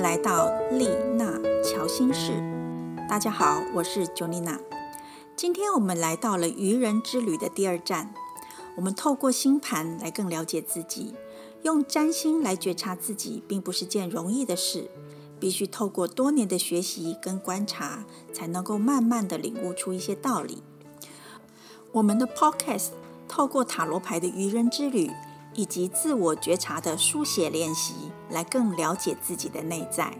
来到丽娜乔心室。大家好，我是 Jonina。今天我们来到了愚人之旅的第二站。我们透过星盘来更了解自己，用占星来觉察自己，并不是件容易的事。必须透过多年的学习跟观察，才能够慢慢的领悟出一些道理。我们的 Podcast 透过塔罗牌的愚人之旅。以及自我觉察的书写练习，来更了解自己的内在。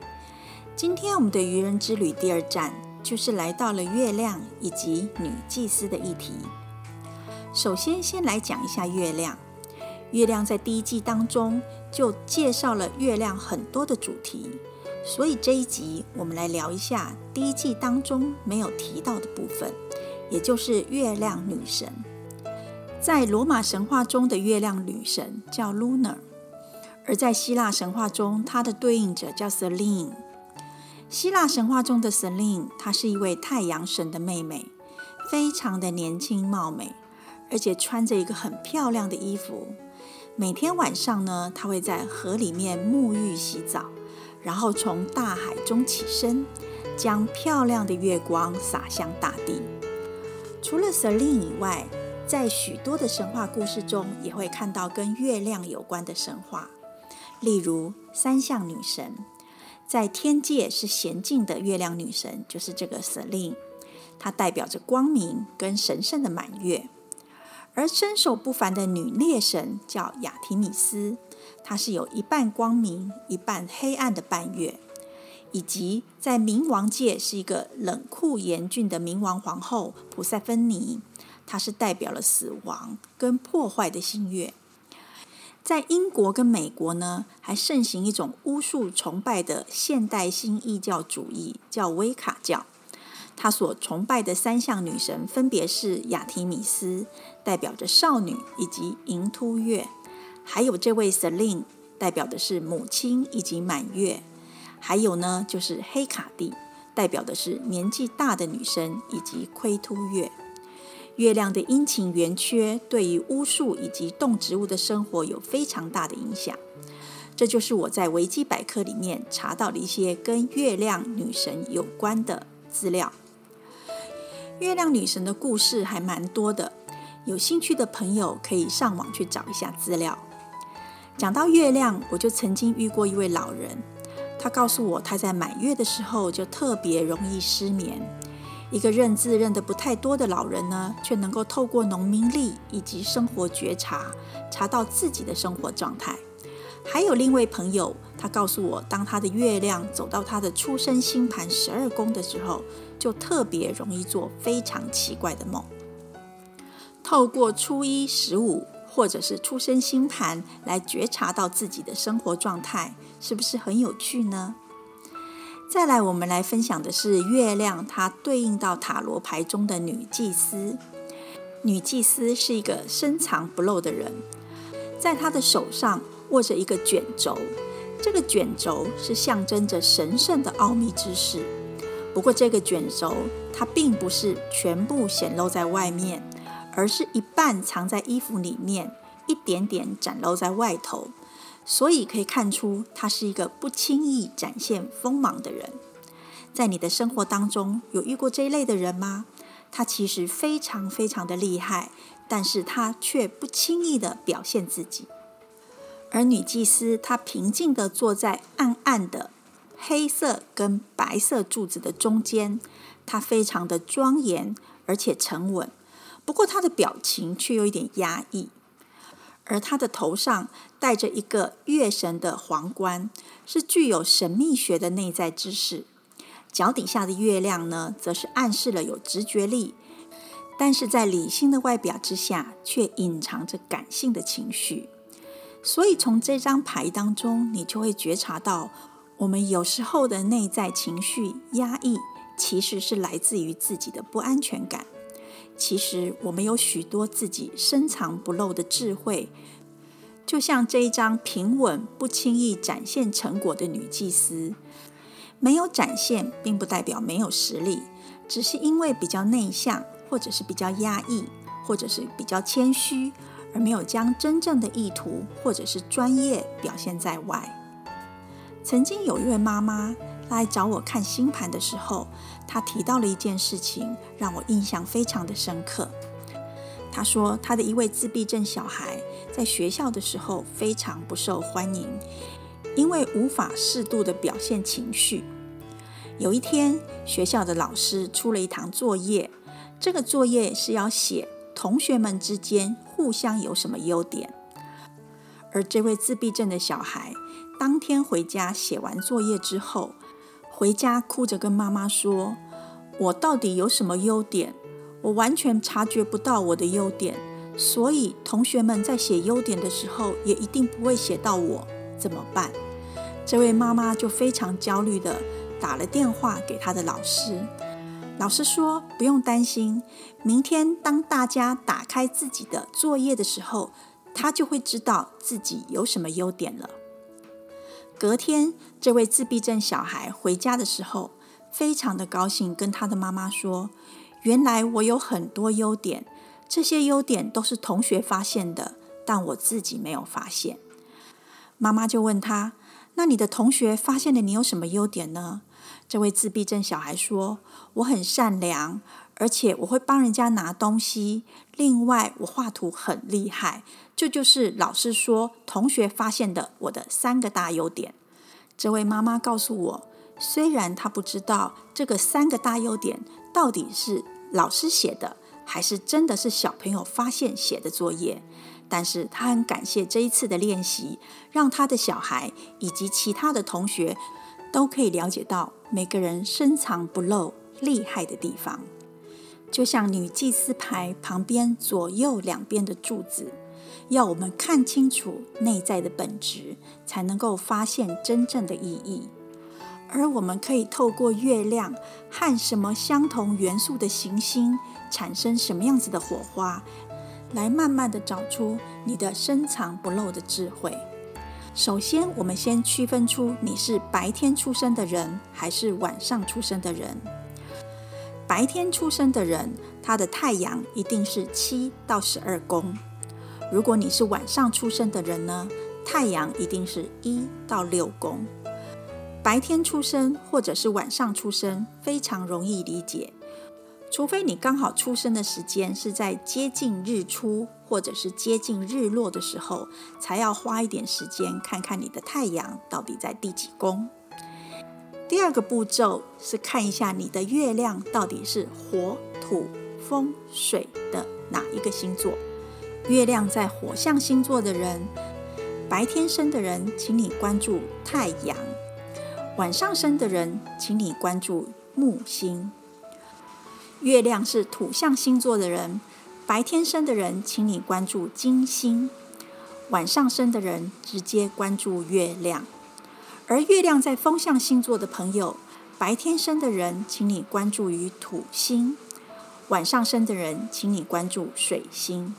今天我们的愚人之旅第二站，就是来到了月亮以及女祭司的议题。首先，先来讲一下月亮。月亮在第一季当中就介绍了月亮很多的主题，所以这一集我们来聊一下第一季当中没有提到的部分，也就是月亮女神。在罗马神话中的月亮女神叫 Luna，而在希腊神话中，它的对应者叫 Selene。希腊神话中的 Selene，她是一位太阳神的妹妹，非常的年轻貌美，而且穿着一个很漂亮的衣服。每天晚上呢，她会在河里面沐浴洗澡，然后从大海中起身，将漂亮的月光洒向大地。除了 Selene 以外，在许多的神话故事中，也会看到跟月亮有关的神话，例如三相女神，在天界是娴静的月亮女神，就是这个 Selene，她代表着光明跟神圣的满月；而身手不凡的女猎神叫雅提米斯，她是有一半光明、一半黑暗的半月；以及在冥王界是一个冷酷严峻的冥王皇后普塞芬妮。她是代表了死亡跟破坏的新月。在英国跟美国呢，还盛行一种巫术崇拜的现代新异教主义，叫威卡教。他所崇拜的三项女神分别是雅提米斯，代表着少女以及银突月；还有这位 Selene，代表的是母亲以及满月；还有呢，就是黑卡蒂，代表的是年纪大的女生以及亏突月。月亮的阴晴圆缺对于巫术以及动植物的生活有非常大的影响。这就是我在维基百科里面查到的一些跟月亮女神有关的资料。月亮女神的故事还蛮多的，有兴趣的朋友可以上网去找一下资料。讲到月亮，我就曾经遇过一位老人，他告诉我他在满月的时候就特别容易失眠。一个认字认得不太多的老人呢，却能够透过农民力以及生活觉察，查到自己的生活状态。还有另一位朋友，他告诉我，当他的月亮走到他的出生星盘十二宫的时候，就特别容易做非常奇怪的梦。透过初一十五或者是出生星盘来觉察到自己的生活状态，是不是很有趣呢？再来，我们来分享的是月亮，它对应到塔罗牌中的女祭司。女祭司是一个深藏不露的人，在她的手上握着一个卷轴，这个卷轴是象征着神圣的奥秘之事。不过，这个卷轴它并不是全部显露在外面，而是一半藏在衣服里面，一点点展露在外头。所以可以看出，他是一个不轻易展现锋芒的人。在你的生活当中，有遇过这一类的人吗？他其实非常非常的厉害，但是他却不轻易的表现自己。而女祭司，她平静的坐在暗暗的黑色跟白色柱子的中间，她非常的庄严而且沉稳，不过她的表情却有一点压抑。而他的头上戴着一个月神的皇冠，是具有神秘学的内在知识。脚底下的月亮呢，则是暗示了有直觉力，但是在理性的外表之下，却隐藏着感性的情绪。所以从这张牌当中，你就会觉察到，我们有时候的内在情绪压抑，其实是来自于自己的不安全感。其实我们有许多自己深藏不露的智慧，就像这一张平稳不轻易展现成果的女祭司，没有展现，并不代表没有实力，只是因为比较内向，或者是比较压抑，或者是比较谦虚，而没有将真正的意图或者是专业表现在外。曾经有一位妈妈来找我看星盘的时候，他提到了一件事情，让我印象非常的深刻。他说，他的一位自闭症小孩在学校的时候非常不受欢迎，因为无法适度的表现情绪。有一天，学校的老师出了一堂作业，这个作业是要写同学们之间互相有什么优点。而这位自闭症的小孩当天回家写完作业之后，回家哭着跟妈妈说：“我到底有什么优点？我完全察觉不到我的优点，所以同学们在写优点的时候，也一定不会写到我，怎么办？”这位妈妈就非常焦虑的。打了电话给她的老师，老师说不用担心，明天当大家打开自己的作业的时候，他就会知道自己有什么优点了。隔天，这位自闭症小孩回家的时候，非常的高兴，跟他的妈妈说：“原来我有很多优点，这些优点都是同学发现的，但我自己没有发现。”妈妈就问他：“那你的同学发现了你有什么优点呢？”这位自闭症小孩说：“我很善良，而且我会帮人家拿东西。另外，我画图很厉害。这就是老师说同学发现的我的三个大优点。”这位妈妈告诉我，虽然她不知道这个三个大优点到底是老师写的，还是真的是小朋友发现写的作业，但是她很感谢这一次的练习，让她的小孩以及其他的同学。都可以了解到每个人深藏不露厉害的地方，就像女祭司牌旁边左右两边的柱子，要我们看清楚内在的本质，才能够发现真正的意义。而我们可以透过月亮和什么相同元素的行星产生什么样子的火花，来慢慢的找出你的深藏不露的智慧。首先，我们先区分出你是白天出生的人还是晚上出生的人。白天出生的人，他的太阳一定是七到十二宫；如果你是晚上出生的人呢，太阳一定是一到六宫。白天出生或者是晚上出生，非常容易理解。除非你刚好出生的时间是在接近日出或者是接近日落的时候，才要花一点时间看看你的太阳到底在第几宫。第二个步骤是看一下你的月亮到底是火、土、风、水的哪一个星座。月亮在火象星座的人，白天生的人，请你关注太阳；晚上生的人，请你关注木星。月亮是土象星座的人，白天生的人，请你关注金星；晚上生的人，直接关注月亮。而月亮在风象星座的朋友，白天生的人，请你关注于土星；晚上生的人，请你关注水星。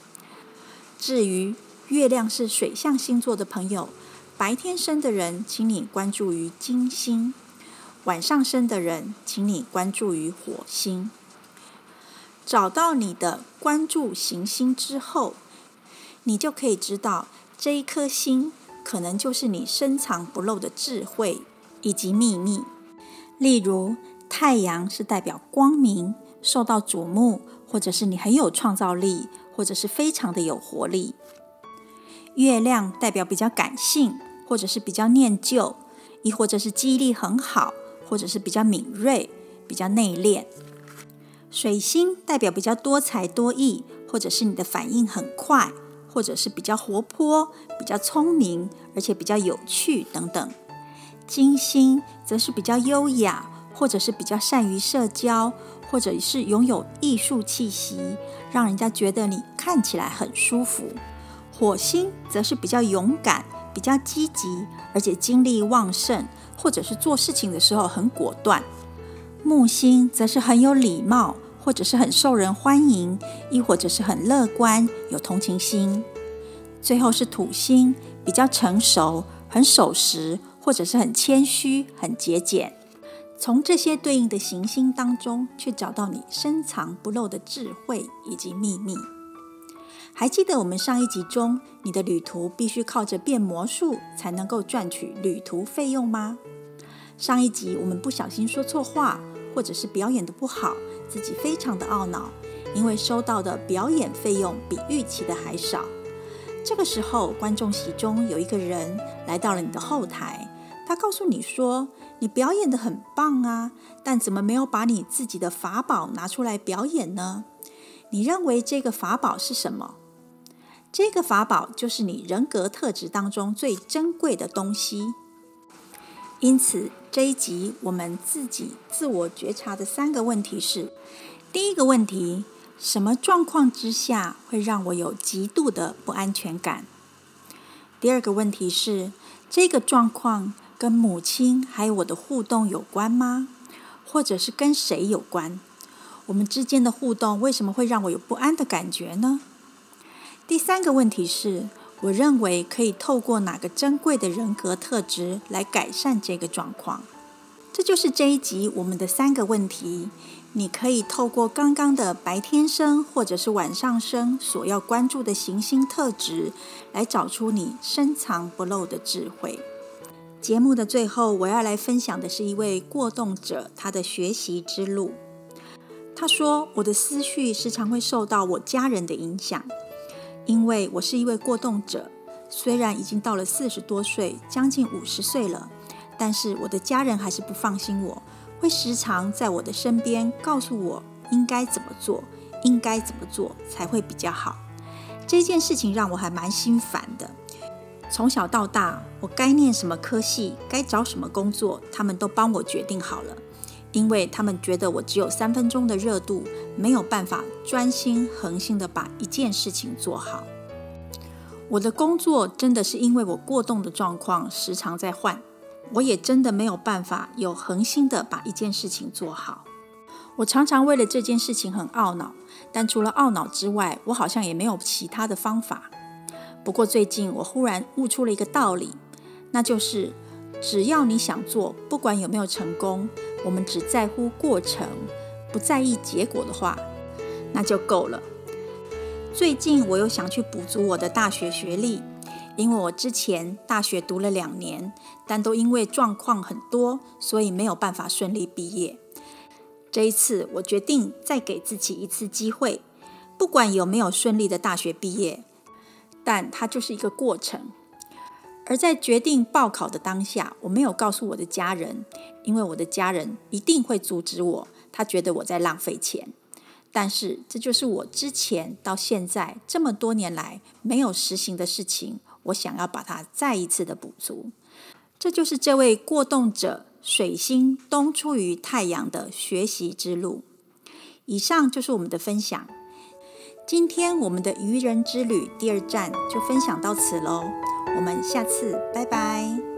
至于月亮是水象星座的朋友，白天生的人，请你关注于金星；晚上生的人，请你关注于火星。找到你的关注行星之后，你就可以知道这一颗星可能就是你深藏不露的智慧以及秘密。例如，太阳是代表光明、受到瞩目，或者是你很有创造力，或者是非常的有活力。月亮代表比较感性，或者是比较念旧，亦或者是记忆力很好，或者是比较敏锐、比较内敛。水星代表比较多才多艺，或者是你的反应很快，或者是比较活泼、比较聪明，而且比较有趣等等。金星则是比较优雅，或者是比较善于社交，或者是拥有艺术气息，让人家觉得你看起来很舒服。火星则是比较勇敢、比较积极，而且精力旺盛，或者是做事情的时候很果断。木星则是很有礼貌，或者是很受人欢迎，亦或者是很乐观、有同情心。最后是土星，比较成熟、很守时，或者是很谦虚、很节俭。从这些对应的行星当中，去找到你深藏不露的智慧以及秘密。还记得我们上一集中，你的旅途必须靠着变魔术才能够赚取旅途费用吗？上一集我们不小心说错话，或者是表演的不好，自己非常的懊恼，因为收到的表演费用比预期的还少。这个时候，观众席中有一个人来到了你的后台，他告诉你说：“你表演的很棒啊，但怎么没有把你自己的法宝拿出来表演呢？你认为这个法宝是什么？”这个法宝就是你人格特质当中最珍贵的东西。因此，这一集我们自己自我觉察的三个问题是：第一个问题。什么状况之下会让我有极度的不安全感？第二个问题是，这个状况跟母亲还有我的互动有关吗？或者是跟谁有关？我们之间的互动为什么会让我有不安的感觉呢？第三个问题是，我认为可以透过哪个珍贵的人格特质来改善这个状况？这就是这一集我们的三个问题。你可以透过刚刚的白天生或者是晚上生所要关注的行星特质，来找出你深藏不露的智慧。节目的最后，我要来分享的是一位过动者他的学习之路。他说：“我的思绪时常会受到我家人的影响，因为我是一位过动者。虽然已经到了四十多岁，将近五十岁了，但是我的家人还是不放心我。”会时常在我的身边告诉我应该怎么做，应该怎么做才会比较好。这件事情让我还蛮心烦的。从小到大，我该念什么科系，该找什么工作，他们都帮我决定好了，因为他们觉得我只有三分钟的热度，没有办法专心恒心的把一件事情做好。我的工作真的是因为我过动的状况，时常在换。我也真的没有办法有恒心的把一件事情做好。我常常为了这件事情很懊恼，但除了懊恼之外，我好像也没有其他的方法。不过最近我忽然悟出了一个道理，那就是只要你想做，不管有没有成功，我们只在乎过程，不在意结果的话，那就够了。最近我又想去补足我的大学学历。因为我之前大学读了两年，但都因为状况很多，所以没有办法顺利毕业。这一次，我决定再给自己一次机会，不管有没有顺利的大学毕业，但它就是一个过程。而在决定报考的当下，我没有告诉我的家人，因为我的家人一定会阻止我，他觉得我在浪费钱。但是，这就是我之前到现在这么多年来没有实行的事情。我想要把它再一次的补足，这就是这位过动者水星东出于太阳的学习之路。以上就是我们的分享。今天我们的愚人之旅第二站就分享到此喽，我们下次拜拜。